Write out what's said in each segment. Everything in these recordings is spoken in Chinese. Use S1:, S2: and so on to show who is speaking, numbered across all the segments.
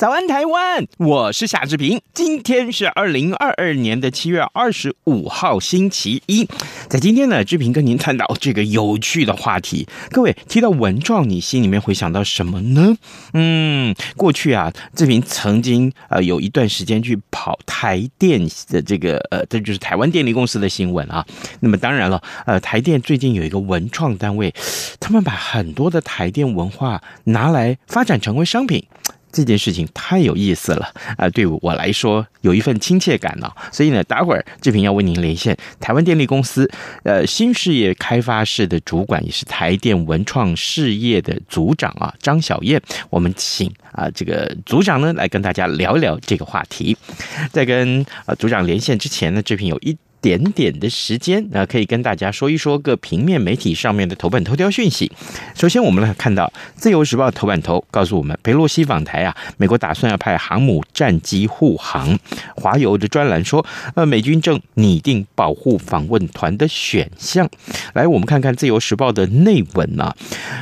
S1: 早安，台湾！我是夏志平。今天是二零二二年的七月二十五号，星期一。在今天呢，志平跟您探讨这个有趣的话题。各位提到文创，你心里面会想到什么呢？嗯，过去啊，志平曾经呃有一段时间去跑台电的这个呃，这就是台湾电力公司的新闻啊。那么当然了，呃，台电最近有一个文创单位，他们把很多的台电文化拿来发展成为商品。这件事情太有意思了啊！对我来说有一份亲切感呢、所以呢，待会儿志平要为您连线台湾电力公司呃新事业开发室的主管，也是台电文创事业的组长啊张晓燕，我们请啊这个组长呢来跟大家聊聊这个话题。在跟呃组长连线之前呢，志平有一。点点的时间，那可以跟大家说一说各平面媒体上面的头版头条讯息。首先，我们来看到《自由时报》头版头告诉我们，佩洛西访台啊，美国打算要派航母战机护航。华邮的专栏说，呃，美军正拟定保护访问团的选项。来，我们看看《自由时报》的内文啊，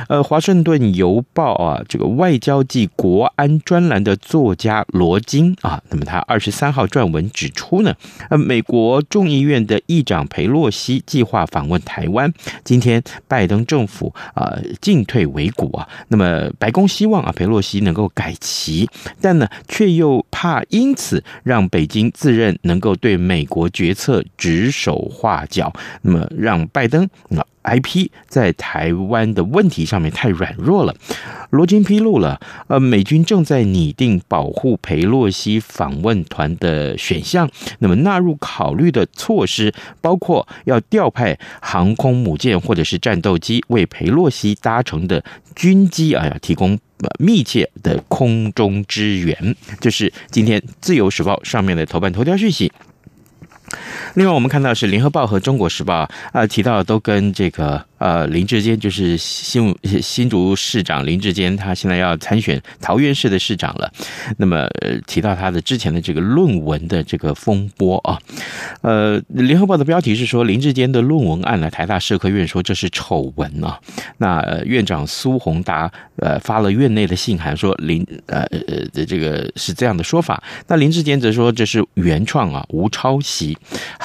S1: 呃，《华盛顿邮报》啊，这个外交暨国安专栏的作家罗金啊，那么他二十三号撰文指出呢，呃，美国众议院。的议长裴洛西计划访问台湾，今天拜登政府啊进退维谷啊，那么白宫希望啊裴洛西能够改旗，但呢却又怕因此让北京自认能够对美国决策指手画脚，那么让拜登啊。IP 在台湾的问题上面太软弱了。罗金披露了，呃，美军正在拟定保护裴洛西访问团的选项。那么纳入考虑的措施包括要调派航空母舰或者是战斗机为裴洛西搭乘的军机啊，要提供密切的空中支援。这是今天自由时报上面的头版头条讯息。另外，我们看到是联合报和中国时报啊，提到都跟这个。呃，林志坚就是新新竹市长林志坚，他现在要参选桃园市的市长了。那么，呃，提到他的之前的这个论文的这个风波啊，呃，联合报的标题是说林志坚的论文案呢，台大社科院说这是丑闻啊。那、院长苏宏达呃发了院内的信函说林呃呃的这个是这样的说法。那林志坚则说这是原创啊，无抄袭。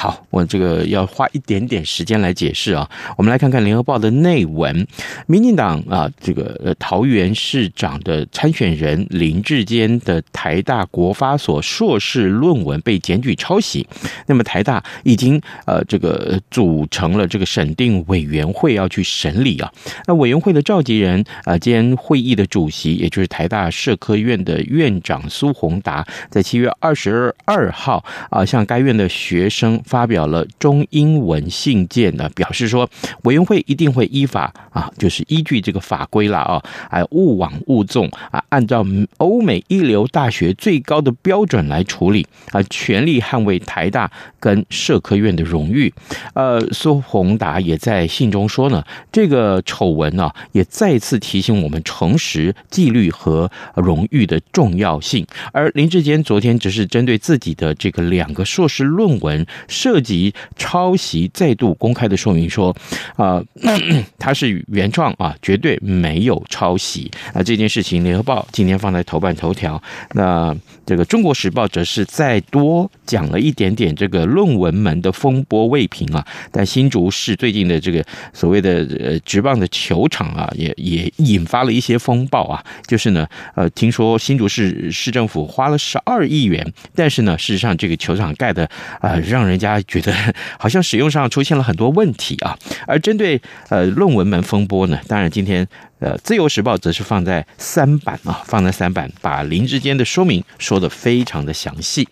S1: 好我这个要花一点点时间来解释啊。我们来看看联合。报的内文，民进党啊，这个呃桃园市长的参选人林志坚的台大国发所硕士论文被检举抄袭，那么台大已经呃这个组成了这个审定委员会要去审理啊。那委员会的召集人啊兼会议的主席，也就是台大社科院的院长苏宏达，在七月二十二号啊向该院的学生发表了中英文信件呢，表示说委员会一定会依法啊，就是依据这个法规啦啊，还勿枉勿纵啊，按照欧美一流大学最高的标准来处理啊，全力捍卫台大跟社科院的荣誉。呃，苏宏达也在信中说呢，这个丑闻呢，也再次提醒我们诚实、纪律和荣誉的重要性。而林志坚昨天只是针对自己的这个两个硕士论文涉及抄袭，再度公开的说明说啊。他是原创啊，绝对没有抄袭啊！这件事情，《联合报》今天放在头版头条。那这个《中国时报》则是再多讲了一点点这个论文门的风波未平啊。但新竹市最近的这个所谓的呃职棒的球场啊，也也引发了一些风暴啊。就是呢，呃，听说新竹市市政府花了十二亿元，但是呢，事实上这个球场盖的啊，让人家觉得 好像使用上出现了很多问题啊。而针对呃论文门风波呢，当然今天呃自由时报则是放在三版啊，放在三版，把林智坚的说明说得非常的详细。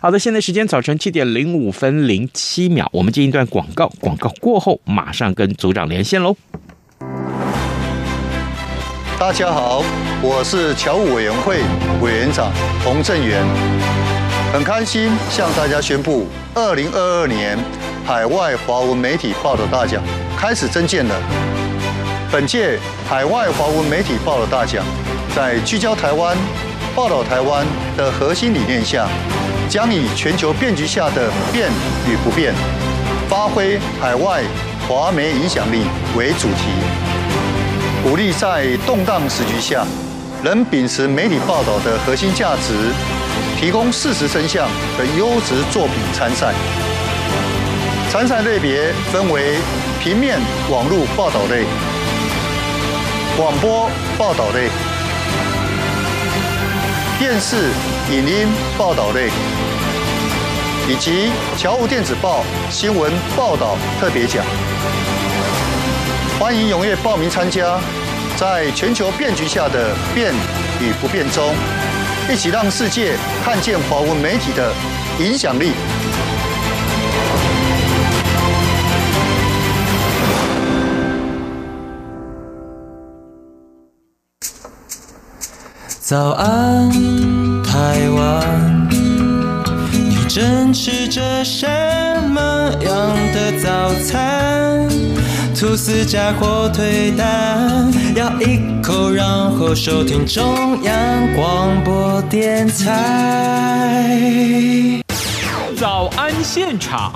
S1: 好的，现在时间早晨七点零五分零七秒，我们进一段广告，广告过后马上跟组长连线喽。
S2: 大家好，我是侨务委员会委员长洪正元，很开心向大家宣布，二零二二年海外华文媒体报道大奖开始征件了。本届海外华文媒体报道大奖，在聚焦台湾、报道台湾的核心理念下，将以全球变局下的变与不变，发挥海外华媒影响力为主题。鼓励在动荡时局下，仍秉持媒体报道的核心价值，提供事实真相的优质作品参赛。参赛类别分为平面、网络报道类、广播报道类、电视、影音报道类，以及侨务电子报新闻报道特别奖。欢迎踊跃报名参加，在全球变局下的变与不变中，一起让世界看见华文媒体的影响力。
S3: 早安，台湾，你正吃着什么样的早餐？吐司加火腿蛋，咬一口，然后收听中央广播电台。
S1: 早安现场。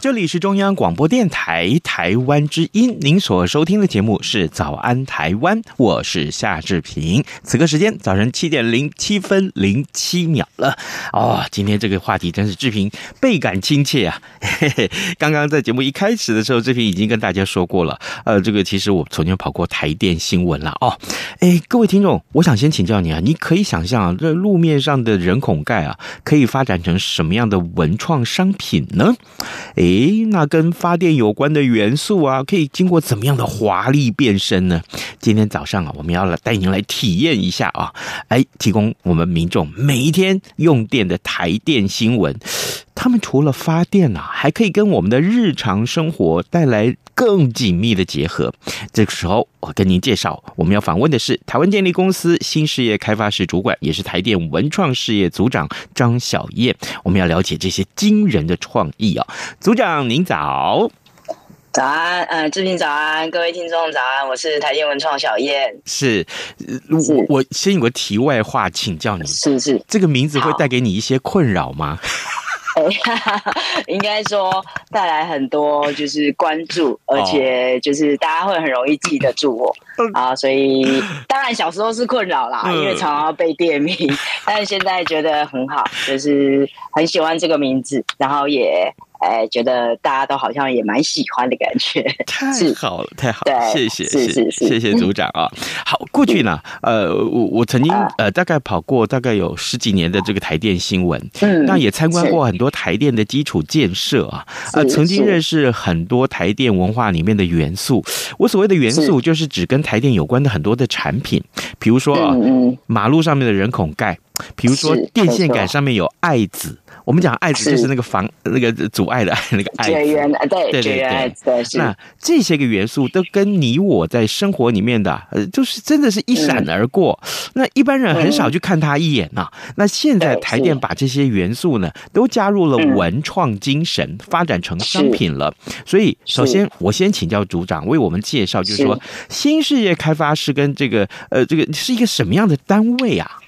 S1: 这里是中央广播电台台湾之音，您所收听的节目是《早安台湾》，我是夏志平。此刻时间早晨七点零七分零七秒了。哦，今天这个话题真是志平倍感亲切啊！嘿嘿，刚刚在节目一开始的时候，志平已经跟大家说过了。呃，这个其实我曾经跑过台电新闻了哦。哎，各位听众，我想先请教你啊，你可以想象啊，这路面上的人孔盖啊，可以发展成什么样的文创商品呢？哎。诶，那跟发电有关的元素啊，可以经过怎么样的华丽变身呢？今天早上啊，我们要来带您来体验一下啊，哎，提供我们民众每一天用电的台电新闻。他们除了发电啊，还可以跟我们的日常生活带来更紧密的结合。这个时候，我跟您介绍，我们要访问的是台湾电力公司新事业开发室主管，也是台电文创事业组长张小燕。我们要了解这些惊人的创意啊，组长您早，
S4: 早安，呃，志平早安，各位听众早安，我是台电文创小燕。
S1: 是，我我先有个题外话请教你，
S4: 是是，
S1: 这个名字会带给你一些困扰吗？
S4: 应该说带来很多就是关注，而且就是大家会很容易记得住我。啊，所以当然小时候是困扰啦，因为常常被店名，但是现在觉得很好，就是很喜欢这个名字，然后也。哎，觉得大家都好像也蛮喜欢的感觉，
S1: 太好了，太好了，谢谢，
S4: 是是是，
S1: 谢谢组长啊。好，过去呢，呃，我我曾经呃大概跑过大概有十几年的这个台电新闻，嗯，那也参观过很多台电的基础建设啊，呃，曾经认识很多台电文化里面的元素。我所谓的元素，就是指跟台电有关的很多的产品，比如说啊，马路上面的人孔盖，比如说电线杆上面有爱子。我们讲爱子就是那个防那个阻碍的 那个爱。子，
S4: 对对对对，
S1: 那这些个元素都跟你我在生活里面的，呃，就是真的是一闪而过。嗯、那一般人很少去看他一眼呐、啊。嗯、那现在台电把这些元素呢，都加入了文创精神，嗯、发展成商品了。所以，首先我先请教组长为我们介绍，就是说新事业开发是跟这个呃这个是一个什么样的单位啊？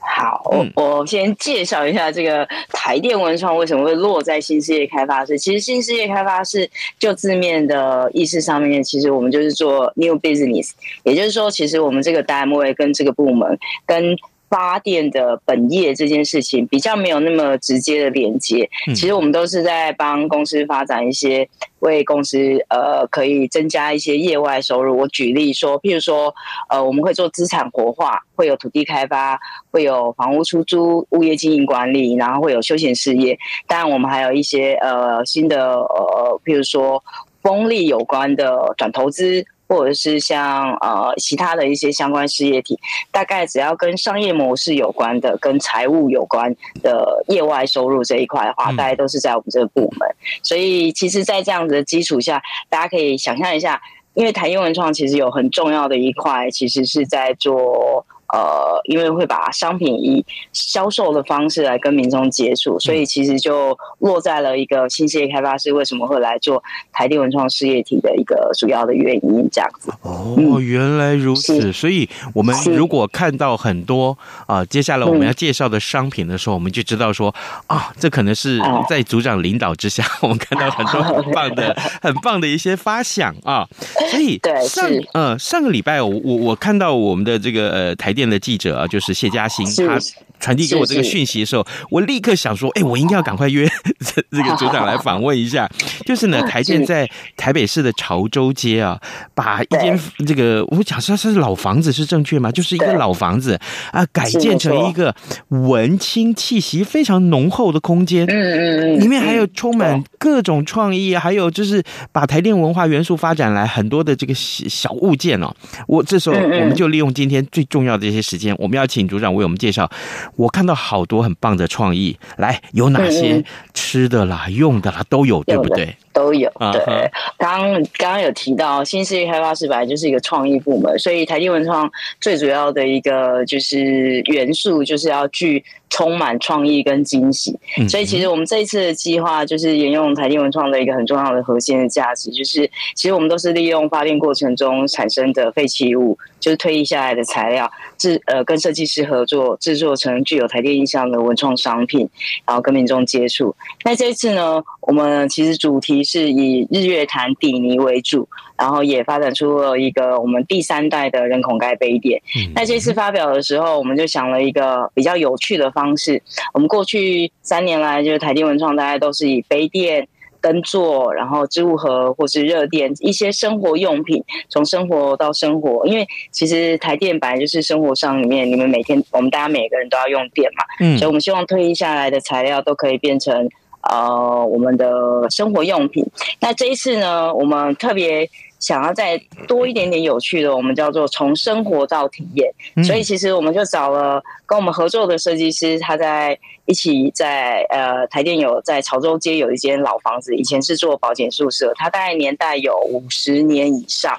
S4: 好，我先介绍一下这个台电文创为什么会落在新事业开发室。其实新事业开发室就字面的意思上面，其实我们就是做 new business，也就是说，其实我们这个单位跟这个部门跟发电的本业这件事情比较没有那么直接的连接，其实我们都是在帮公司发展一些，为公司呃可以增加一些业外收入。我举例说，譬如说呃我们会做资产活化，会有土地开发，会有房屋出租、物业经营管理，然后会有休闲事业。当然我们还有一些呃新的呃譬如说风力有关的转投资。或者是像呃其他的一些相关事业体，大概只要跟商业模式有关的、跟财务有关的业外收入这一块的话，大概都是在我们这个部门。所以，其实，在这样子的基础下，大家可以想象一下，因为台英文创其实有很重要的一块，其实是在做。呃，因为会把商品以销售的方式来跟民众接触，所以其实就落在了一个新事业开发师为什么会来做台地文创事业体的一个主要的原因，这样子。
S1: 哦，原来如此。所以我们如果看到很多啊、呃，接下来我们要介绍的商品的时候，我们就知道说啊，这可能是在组长领导之下，我们看到很多很棒的、很棒的一些发想啊。所以
S4: 对，
S1: 上呃上个礼拜我我我看到我们的这个呃台电。的记者啊，就是谢嘉欣，他传递给我这个讯息的时候，我立刻想说，哎，我应该要赶快约 这这个组长来访问一下。就是呢，台电在台北市的潮州街啊，把一间这个我讲说是老房子是正确吗？就是一个老房子啊，改建成一个文青气息非常浓厚的空间。嗯嗯嗯，里面还有充满各种创意，还有就是把台电文化元素发展来很多的这个小物件哦。我这时候我们就利用今天最重要的。一些时间，我们要请组长为我们介绍。我看到好多很棒的创意，来，有哪些？吃的啦、用的啦都有，对不对？
S4: 都有。对，刚刚刚有提到新事业开发室本来就是一个创意部门，所以台电文创最主要的一个就是元素，就是要具充满创意跟惊喜。所以其实我们这一次的计划，就是沿用台电文创的一个很重要的核心的价值，就是其实我们都是利用发电过程中产生的废弃物，就是退役下来的材料。制呃，跟设计师合作制作成具有台电印象的文创商品，然后跟民众接触。那这一次呢，我们其实主题是以日月潭底泥为主，然后也发展出了一个我们第三代的人孔盖杯垫。嗯。那这次发表的时候，我们就想了一个比较有趣的方式。我们过去三年来，就是台电文创，大家都是以杯垫。灯座，然后置物盒或是热电，一些生活用品，从生活到生活，因为其实台电本来就是生活上里面，你们每天我们大家每个人都要用电嘛，嗯，所以我们希望退役下来的材料都可以变成呃我们的生活用品。那这一次呢，我们特别想要再多一点点有趣的，我们叫做从生活到体验，所以其实我们就找了跟我们合作的设计师，他在。一起在呃台电有在潮州街有一间老房子，以前是做保检宿舍，它大概年代有五十年以上。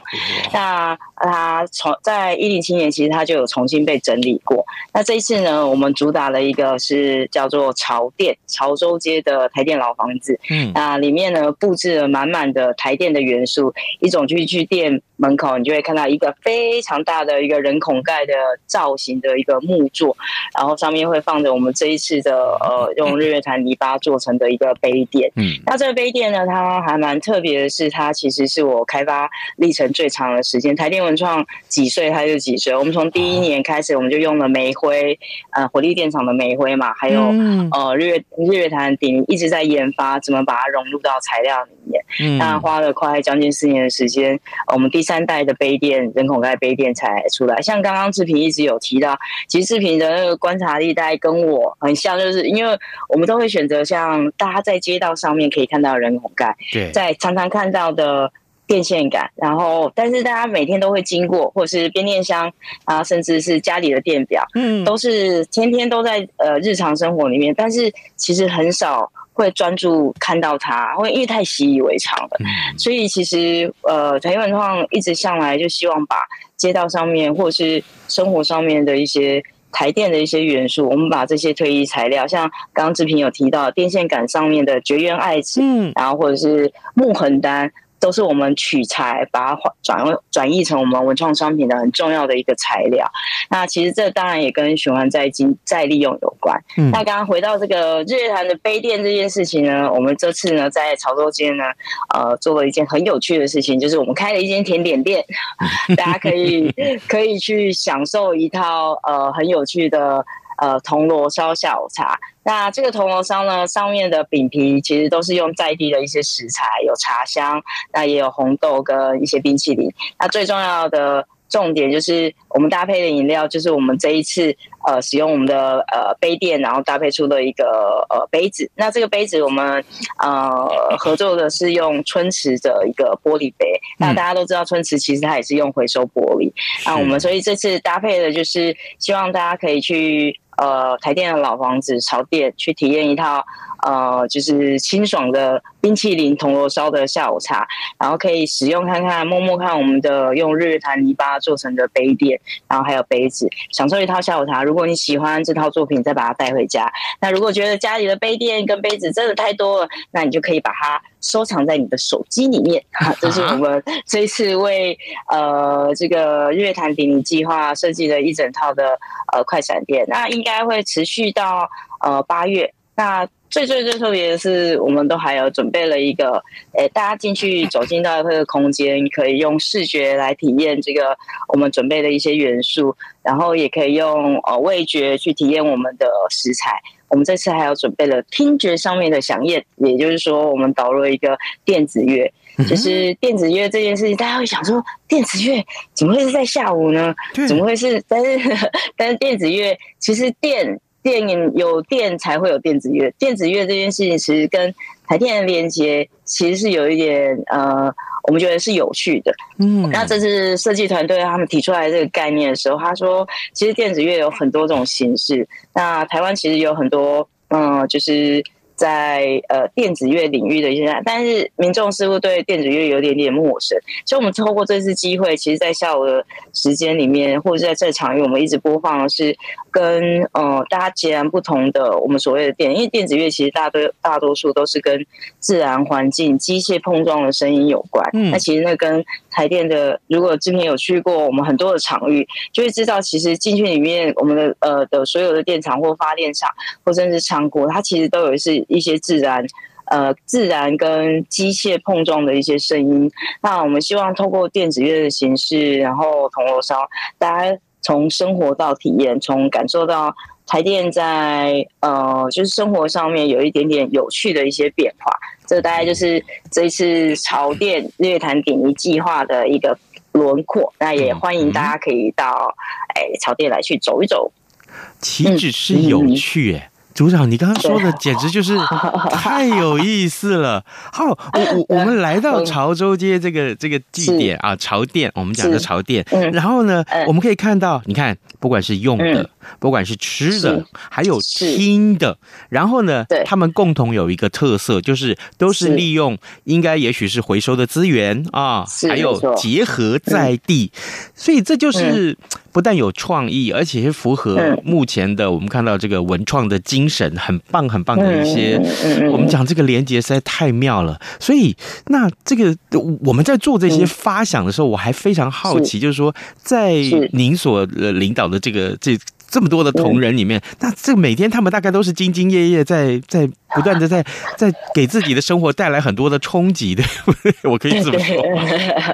S4: 那它从在一零七年，其实它就有重新被整理过。那这一次呢，我们主打了一个是叫做潮店潮州街的台电老房子。嗯，那里面呢布置了满满的台电的元素，一种去去店门口，你就会看到一个非常大的一个人孔盖的造型的一个木座，然后上面会放着我们这一次的。呃，用日月潭泥巴做成的一个杯垫。嗯，那这个杯垫呢，它还蛮特别的是，它其实是我开发历程最长的时间。台电文创几岁它就几岁。我们从第一年开始，我们就用了煤灰，呃，火力电厂的煤灰嘛，还有、嗯、呃日月日月潭底泥一直在研发怎么把它融入到材料里面。嗯，那花了快将近四年的时间，我们第三代的杯垫人孔盖杯垫才出来。像刚刚志平一直有提到，其实志平的那个观察力大概跟我很像，就是。因为我们都会选择像大家在街道上面可以看到人孔盖，对，在常常看到的电线杆，然后但是大家每天都会经过，或者是变电箱啊，甚至是家里的电表，嗯，都是天天都在呃日常生活里面，但是其实很少会专注看到它，会因为太习以为常了，嗯，所以其实呃台电文创一直向来就希望把街道上面或者是生活上面的一些。台电的一些元素，我们把这些推移材料，像刚刚志平有提到电线杆上面的绝缘爱情，嗯，然后或者是木横单，都是我们取材把它转转译成我们文创商品的很重要的一个材料。那其实这当然也跟循环再经再利用有关。嗯、那刚刚回到这个日月潭的杯垫这件事情呢，我们这次呢在潮州街呢，呃，做了一件很有趣的事情，就是我们开了一间甜点店，大家可以可以去享受一套呃很有趣的。呃，铜锣烧下午茶。那这个铜锣烧呢，上面的饼皮其实都是用在地的一些食材，有茶香，那也有红豆跟一些冰淇淋。那最重要的。重点就是我们搭配的饮料，就是我们这一次呃使用我们的呃杯垫，然后搭配出的一个呃杯子。那这个杯子我们呃合作的是用春池的一个玻璃杯。那大家都知道春池其实它也是用回收玻璃。那我们所以这次搭配的就是希望大家可以去呃台电的老房子潮店去体验一套。呃，就是清爽的冰淇淋铜锣烧的下午茶，然后可以使用看看，摸摸看我们的用日月潭泥巴做成的杯垫，然后还有杯子，享受一套下午茶。如果你喜欢这套作品，再把它带回家。那如果觉得家里的杯垫跟杯子真的太多了，那你就可以把它收藏在你的手机里面。哈，这是我们这一次为呃这个日月潭鼎泥计划设计的一整套的呃快闪店，那应该会持续到呃八月。那最最最特别的是，我们都还有准备了一个，诶、欸，大家进去走进到这个空间，可以用视觉来体验这个我们准备的一些元素，然后也可以用呃味觉去体验我们的食材。我们这次还有准备了听觉上面的响宴，也就是说，我们导入了一个电子乐，就是电子乐这件事情，大家会想说，电子乐怎么会是在下午呢？怎么会是？但是 但是电子乐其实电。电影有电才会有电子乐，电子乐这件事情其实跟台电的连接其实是有一点呃，我们觉得是有趣的。嗯，那这是设计团队他们提出来这个概念的时候，他说其实电子乐有很多种形式，那台湾其实有很多嗯、呃，就是。在呃电子乐领域的一些，但是民众似乎对电子乐有点点陌生，所以我们透过这次机会，其实，在下午的时间里面，或者是在这场域，我们一直播放的是跟呃大家截然不同的我们所谓的电，因为电子乐其实大多大多数都是跟自然环境、机械碰撞的声音有关。嗯，那其实那跟台电的，如果之前有去过我们很多的场域，就会知道，其实进去里面，我们的呃的所有的电厂或发电厂，或甚至仓库，它其实都有是。一些自然，呃，自然跟机械碰撞的一些声音。那我们希望透过电子乐的形式，然后铜锣烧，大家从生活到体验，从感受到台电在呃，就是生活上面有一点点有趣的一些变化。这大概就是这一次潮电日月潭鼎一计划的一个轮廓。那也欢迎大家可以到哎潮电来去走一走。
S1: 岂止是有趣哎。组长，你刚刚说的简直就是 太有意思了。好，我我 我们来到潮州街这个这个地点啊，潮店，我们讲的潮店。然后呢，我们可以看到，你看，不管是用的，不管是吃的，还有听的，然后呢，他们共同有一个特色，就是都是利用应该也许是回收的资源啊，还有结合在地，所以这就是。不但有创意，而且是符合目前的我们看到这个文创的精神，很棒很棒的一些。我们讲这个连接实在太妙了。所以，那这个我们在做这些发想的时候，我还非常好奇，就是说，在您所领导的这个这这么多的同仁里面，那这每天他们大概都是兢兢业业，在在不断的在 在给自己的生活带来很多的冲击的。我可以这么说吗？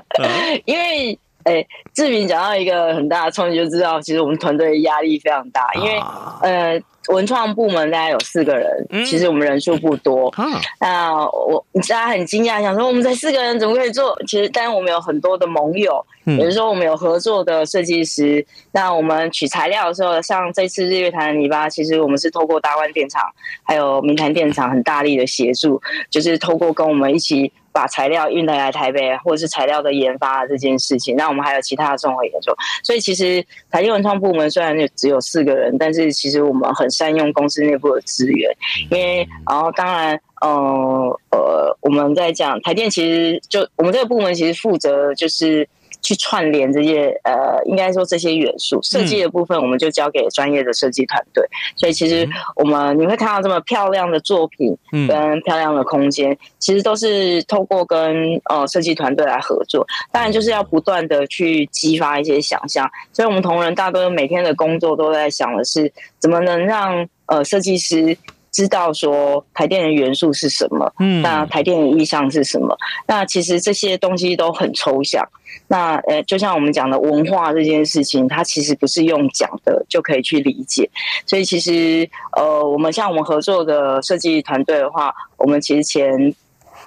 S4: 因为。哎，志明讲到一个很大的冲击，就知道其实我们团队压力非常大，因为呃，文创部门大概有四个人，其实我们人数不多。那我大家很惊讶，想说我们才四个人怎么可以做？其实，但我们有很多的盟友，比如说我们有合作的设计师。那我们取材料的时候，像这次日月潭的泥巴，其实我们是透过大湾电厂还有明潭电厂很大力的协助，就是透过跟我们一起。把材料运来来台北，或者是材料的研发这件事情，那我们还有其他的综合研究。所以其实台电文创部门虽然就只有四个人，但是其实我们很善用公司内部的资源。因为然后当然，呃呃，我们在讲台电，其实就我们这个部门其实负责就是去串联这些呃，应该说这些元素。设计的部分，我们就交给专业的设计团队。嗯、所以其实我们你会看到这么漂亮的作品，跟漂亮的空间，嗯、其实都是透过跟呃设计团队来合作。当然就是要不断的去激发一些想象。所以我们同仁大多每天的工作都在想的是，怎么能让呃设计师。知道说台电的元素是什么，嗯，那台电的意向是什么？那其实这些东西都很抽象。那呃，就像我们讲的文化这件事情，它其实不是用讲的就可以去理解。所以其实呃，我们像我们合作的设计团队的话，我们其实前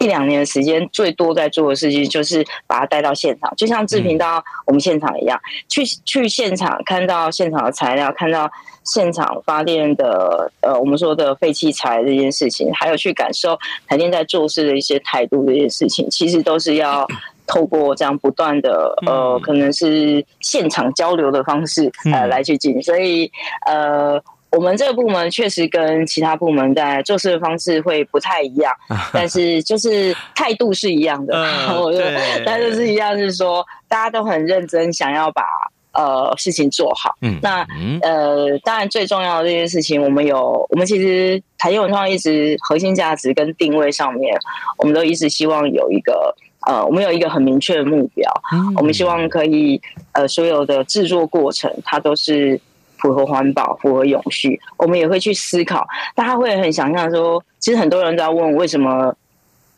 S4: 一两年的时间，最多在做的事情就是把它带到现场，就像志平到我们现场一样，嗯、去去现场看到现场的材料，看到。现场发电的呃，我们说的废弃材这件事情，还有去感受台电在做事的一些态度这件事情，其实都是要 透过这样不断的呃，可能是现场交流的方式呃来去进行。所以呃，我们这个部门确实跟其他部门在做事的方式会不太一样，但是就是态度是一样的。我觉得态度是一样，是说大家都很认真，想要把。呃，事情做好。嗯，那呃，当然最重要的这件事情，我们有，我们其实台电文创一直核心价值跟定位上面，我们都一直希望有一个呃，我们有一个很明确的目标。嗯，我们希望可以呃，所有的制作过程它都是符合环保、符合永续。我们也会去思考，大家会很想象说，其实很多人都在问为什么。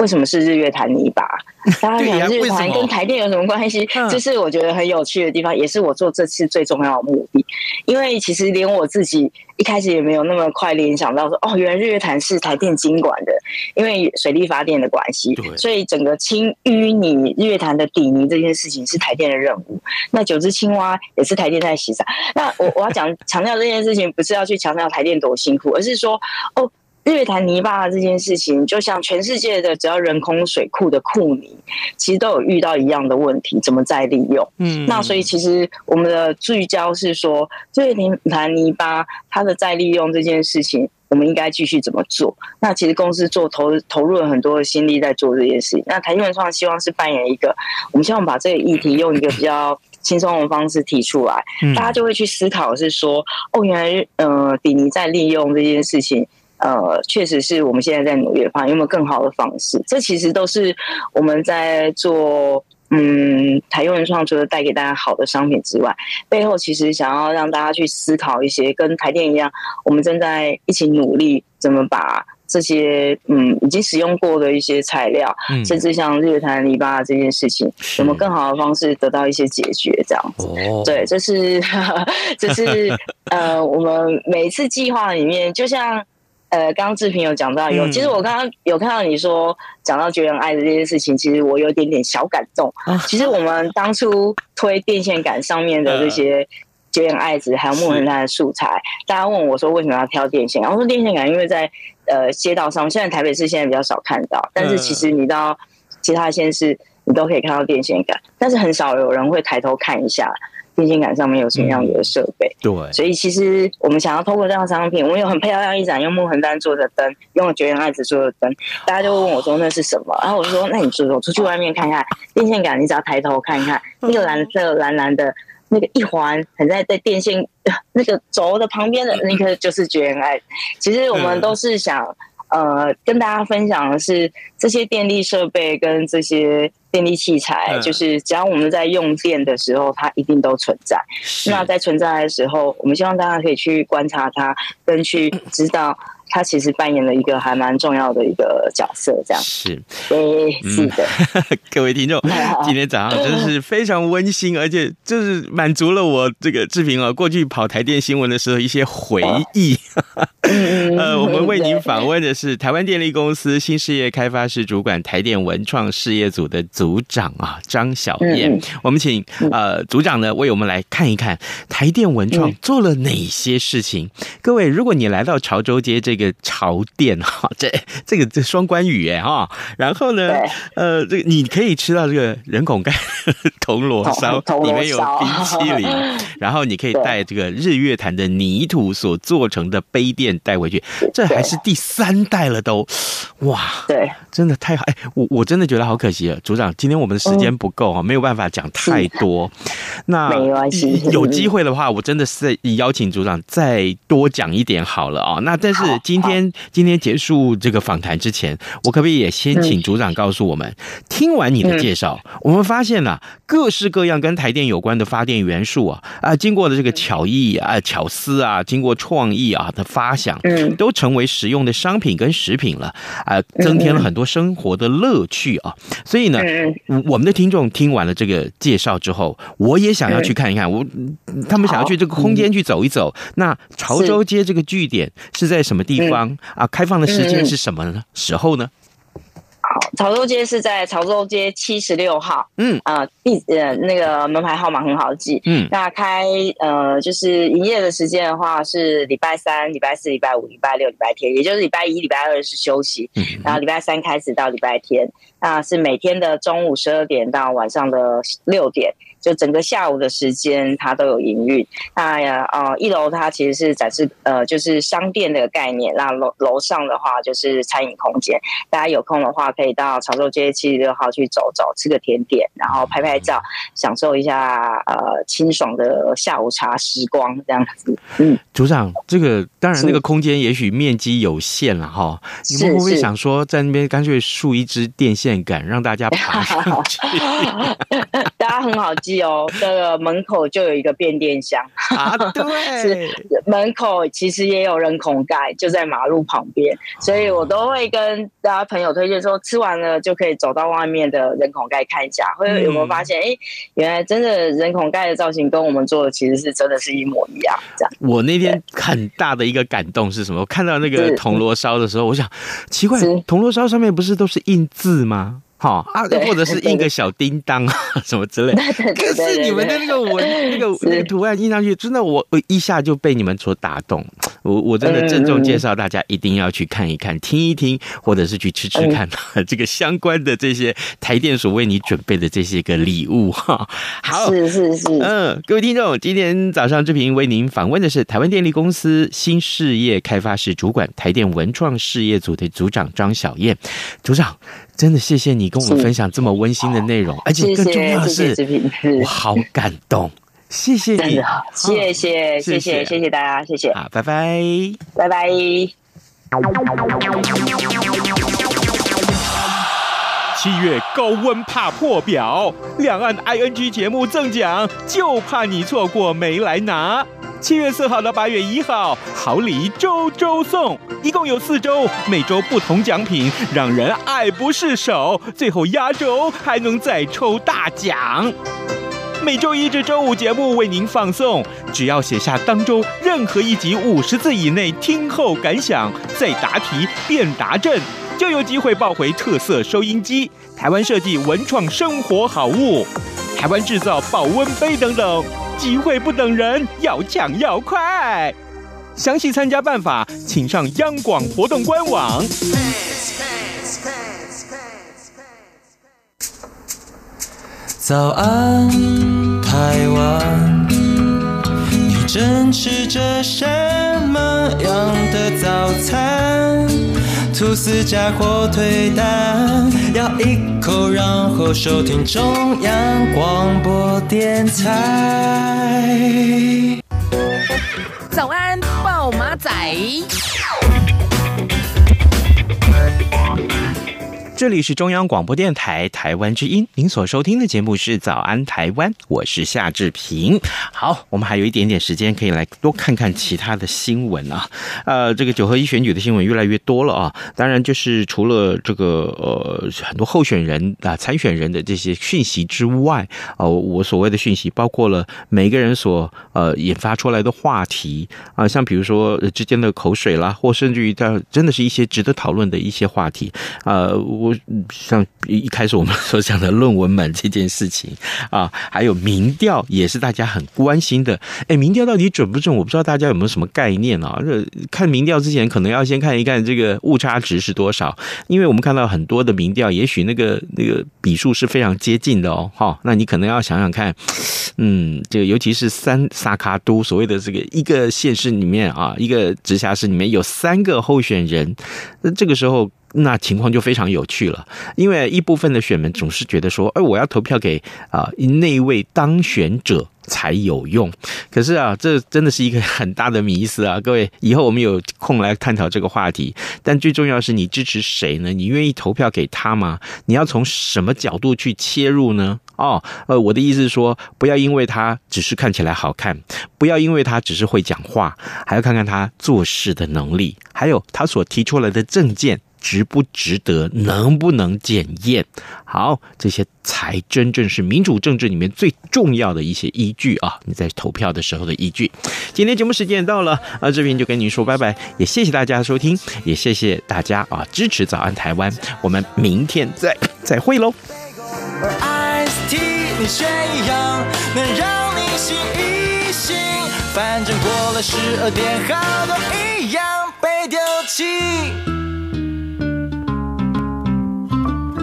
S4: 为什么是日月潭泥巴？大家想日月潭跟台电有什么关系？这是我觉得很有趣的地方，也是我做这次最重要的目的。因为其实连我自己一开始也没有那么快联想到说，哦，原来日月潭是台电经管的，因为水力发电的关系，所以整个清淤泥日月潭的底泥这件事情是台电的任务。那九只青蛙也是台电在洗澡。那我我要讲强调这件事情，不是要去强调台电多辛苦，而是说，哦。日月潭泥巴这件事情，就像全世界的只要人工水库的库泥，其实都有遇到一样的问题，怎么再利用？嗯，那所以其实我们的聚焦是说，日月潭泥巴它的再利用这件事情，我们应该继续怎么做？那其实公司做投投入了很多的心力在做这件事情。那台电文创希望是扮演一个，我们希望把这个议题用一个比较轻松的方式提出来，大家就会去思考是说，哦，原来呃底泥在利用这件事情。呃，确实是我们现在在努力的方，有没有更好的方式？这其实都是我们在做。嗯，台湾文创除了带给大家好的商品之外，背后其实想要让大家去思考一些跟台电一样，我们正在一起努力怎么把这些嗯已经使用过的一些材料，嗯、甚至像日月潭泥巴这件事情，有没有更好的方式得到一些解决？这样子，哦、对，这是 这是 呃，我们每一次计划里面，就像。呃，刚刚志平有讲到有，其实我刚刚有看到你说讲到绝缘爱的这件事情，其实我有点点小感动。其实我们当初推电线杆上面的这些绝缘爱子，还有木纹炭的素材，大家问我说为什么要挑电线杆？我说电线杆因为在呃街道上，现在台北市现在比较少看到，但是其实你到其他县市，你都可以看到电线杆，但是很少有人会抬头看一下。电线杆上面有什么样的设备？嗯、对，所以其实我们想要透过这样的商品，我们有很漂亮一盏用木横单做的灯，用了绝缘爱子做的灯，大家就问我说那是什么？然后我就说，那你说说出去外面看看电线杆，你只要抬头看一看，那个蓝色蓝蓝的那个一环，很在在电线那个轴的旁边的那个就是绝缘爱。其实我们都是想。呃，跟大家分享的是这些电力设备跟这些电力器材，就是只要我们在用电的时候，它一定都存在。那在存在的时候，我们希望大家可以去观察它，跟去知道。他其实扮演了一个还蛮重要的一个角色，这样是，对，是的。
S1: 各位听众，今天早上真是非常温馨，而且就是满足了我这个志平啊，过去跑台电新闻的时候一些回忆。呃，我们为您访问的是台湾电力公司新事业开发室主管台电文创事业组的组长啊，张晓燕。我们请呃组长呢为我们来看一看台电文创做了哪些事情。各位，如果你来到潮州街这个。潮店哈，这这个这双关语哎哈，然后呢，呃，这个你可以吃到这个人孔盖 铜锣烧，里面有冰淇淋，然后你可以带这个日月潭的泥土所做成的杯垫带回去，这还是第三代了都，哇，
S4: 对，
S1: 真的太好，哎，我我真的觉得好可惜了，组长，今天我们的时间不够啊，嗯、没有办法讲太多，那没关系，有机会的话，我真的是邀请组长再多讲一点好了啊，那但是今天今天结束这个访谈之前，我可不可以也先请组长告诉我们，嗯、听完你的介绍，嗯、我们发现了、啊、各式各样跟台电有关的发电元素啊啊，经过的这个巧艺啊、巧思啊，经过创意啊的发想，嗯，都成为实用的商品跟食品了啊，增添了很多生活的乐趣啊。所以呢，我们的听众听完了这个介绍之后，我也想要去看一看，我他们想要去这个空间去走一走。那潮州街这个据点是在什么地方啊？开放的时间是什么呢？时候呢？
S4: 好，潮州街是在潮州街七十六号。嗯啊，地呃那个门牌号码很好记。嗯，那开呃就是营业的时间的话是礼拜三、礼拜四、礼拜五、礼拜六、礼拜天，也就是礼拜一、礼拜二是休息，嗯、然后礼拜三开始到礼拜天，那是每天的中午十二点到晚上的六点。就整个下午的时间，它都有营运。那呀，呃，一楼它其实是展示，呃，就是商店的概念。那楼楼上的话就是餐饮空间。大家有空的话，可以到潮州街七十六号去走走，吃个甜点，然后拍拍照，享受一下呃清爽的下午茶时光，这样子。嗯，
S1: 组长，这个当然那个空间也许面积有限了哈。你们会不会想说，在那边干脆竖一支电线杆，让大家爬上去？
S4: 很好记。哦 这个门口就有一个变电箱
S1: 啊，对，
S4: 是门口其实也有人孔盖，就在马路旁边，所以我都会跟大家朋友推荐说，吃完了就可以走到外面的人孔盖看一下，会有没有发现？哎、嗯，原来真的人孔盖的造型跟我们做的其实是真的是一模一样。这样，
S1: 我那天很大的一个感动是什么？我看到那个铜锣烧的时候，我想奇怪，铜锣烧上面不是都是印字吗？好啊，或者是印个小叮当啊，什么之类。可是你们的那个纹，那个那个图案印上去，真的我我一下就被你们所打动。我我真的郑重介绍大家一定要去看一看、听一听，或者是去吃吃看这个相关的这些台电所为你准备的这些个礼物哈。好，
S4: 是是是，
S1: 嗯，各位听众，今天早上志平为您访问的是台湾电力公司新事业开发室主管、台电文创事业组的组长张晓燕组长。真的谢谢你跟我们分享这么温馨的内容，而且更重要的是，我好感动，谢谢你，
S4: 谢谢谢谢。谢谢大家，谢谢，
S1: 好，拜拜，
S4: 拜拜。
S5: 七月高温怕破表，两岸 ING 节目赠奖，就怕你错过没来拿。七月四号到八月一号，好礼周周送，一共有四周，每周不同奖品，让人爱不释手。最后压轴还能再抽大奖。每周一至周五节目为您放送，只要写下当周任何一集五十字以内听后感想，再答题变答正，就有机会抱回特色收音机、台湾设计文创生活好物、台湾制造保温杯等等。机会不等人，要抢要快！详细参加办法，请上央广活动官网。
S3: 早安，台湾，你正吃着什么样的早餐？吐司加火腿蛋，咬一口，然后收听中央广播电台。
S6: 早安，豹马仔。
S1: 这里是中央广播电台台湾之音，您所收听的节目是《早安台湾》，我是夏志平。好，我们还有一点点时间，可以来多看看其他的新闻啊。呃，这个九合一选举的新闻越来越多了啊。当然，就是除了这个呃很多候选人啊、参选人的这些讯息之外，呃，我所谓的讯息包括了每个人所呃引发出来的话题啊，像比如说之间的口水啦，或甚至于到真的是一些值得讨论的一些话题。呃，我。像一开始我们所讲的论文门这件事情啊，还有民调也是大家很关心的。哎，民调到底准不准？我不知道大家有没有什么概念啊？这看民调之前，可能要先看一看这个误差值是多少，因为我们看到很多的民调，也许那个那个笔数是非常接近的哦。哈，那你可能要想想看，嗯，这个尤其是三萨卡都所谓的这个一个县市里面啊，一个直辖市里面有三个候选人，那这个时候。那情况就非常有趣了，因为一部分的选民总是觉得说，哎，我要投票给啊那位当选者才有用。可是啊，这真的是一个很大的迷思啊！各位，以后我们有空来探讨这个话题。但最重要的是，你支持谁呢？你愿意投票给他吗？你要从什么角度去切入呢？哦，呃，我的意思是说，不要因为他只是看起来好看，不要因为他只是会讲话，还要看看他做事的能力，还有他所提出来的政见。值不值得？能不能检验？好，这些才真正是民主政治里面最重要的一些依据啊！你在投票的时候的依据。今天节目时间也到了，啊，这边就跟您说拜拜，也谢谢大家的收听，也谢谢大家啊支持早安台湾，我们明天再再会喽。
S3: 反正过了十二点，好多一样被丢弃。